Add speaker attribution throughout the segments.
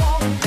Speaker 1: more.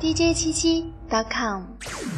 Speaker 2: Dj 七七 .com。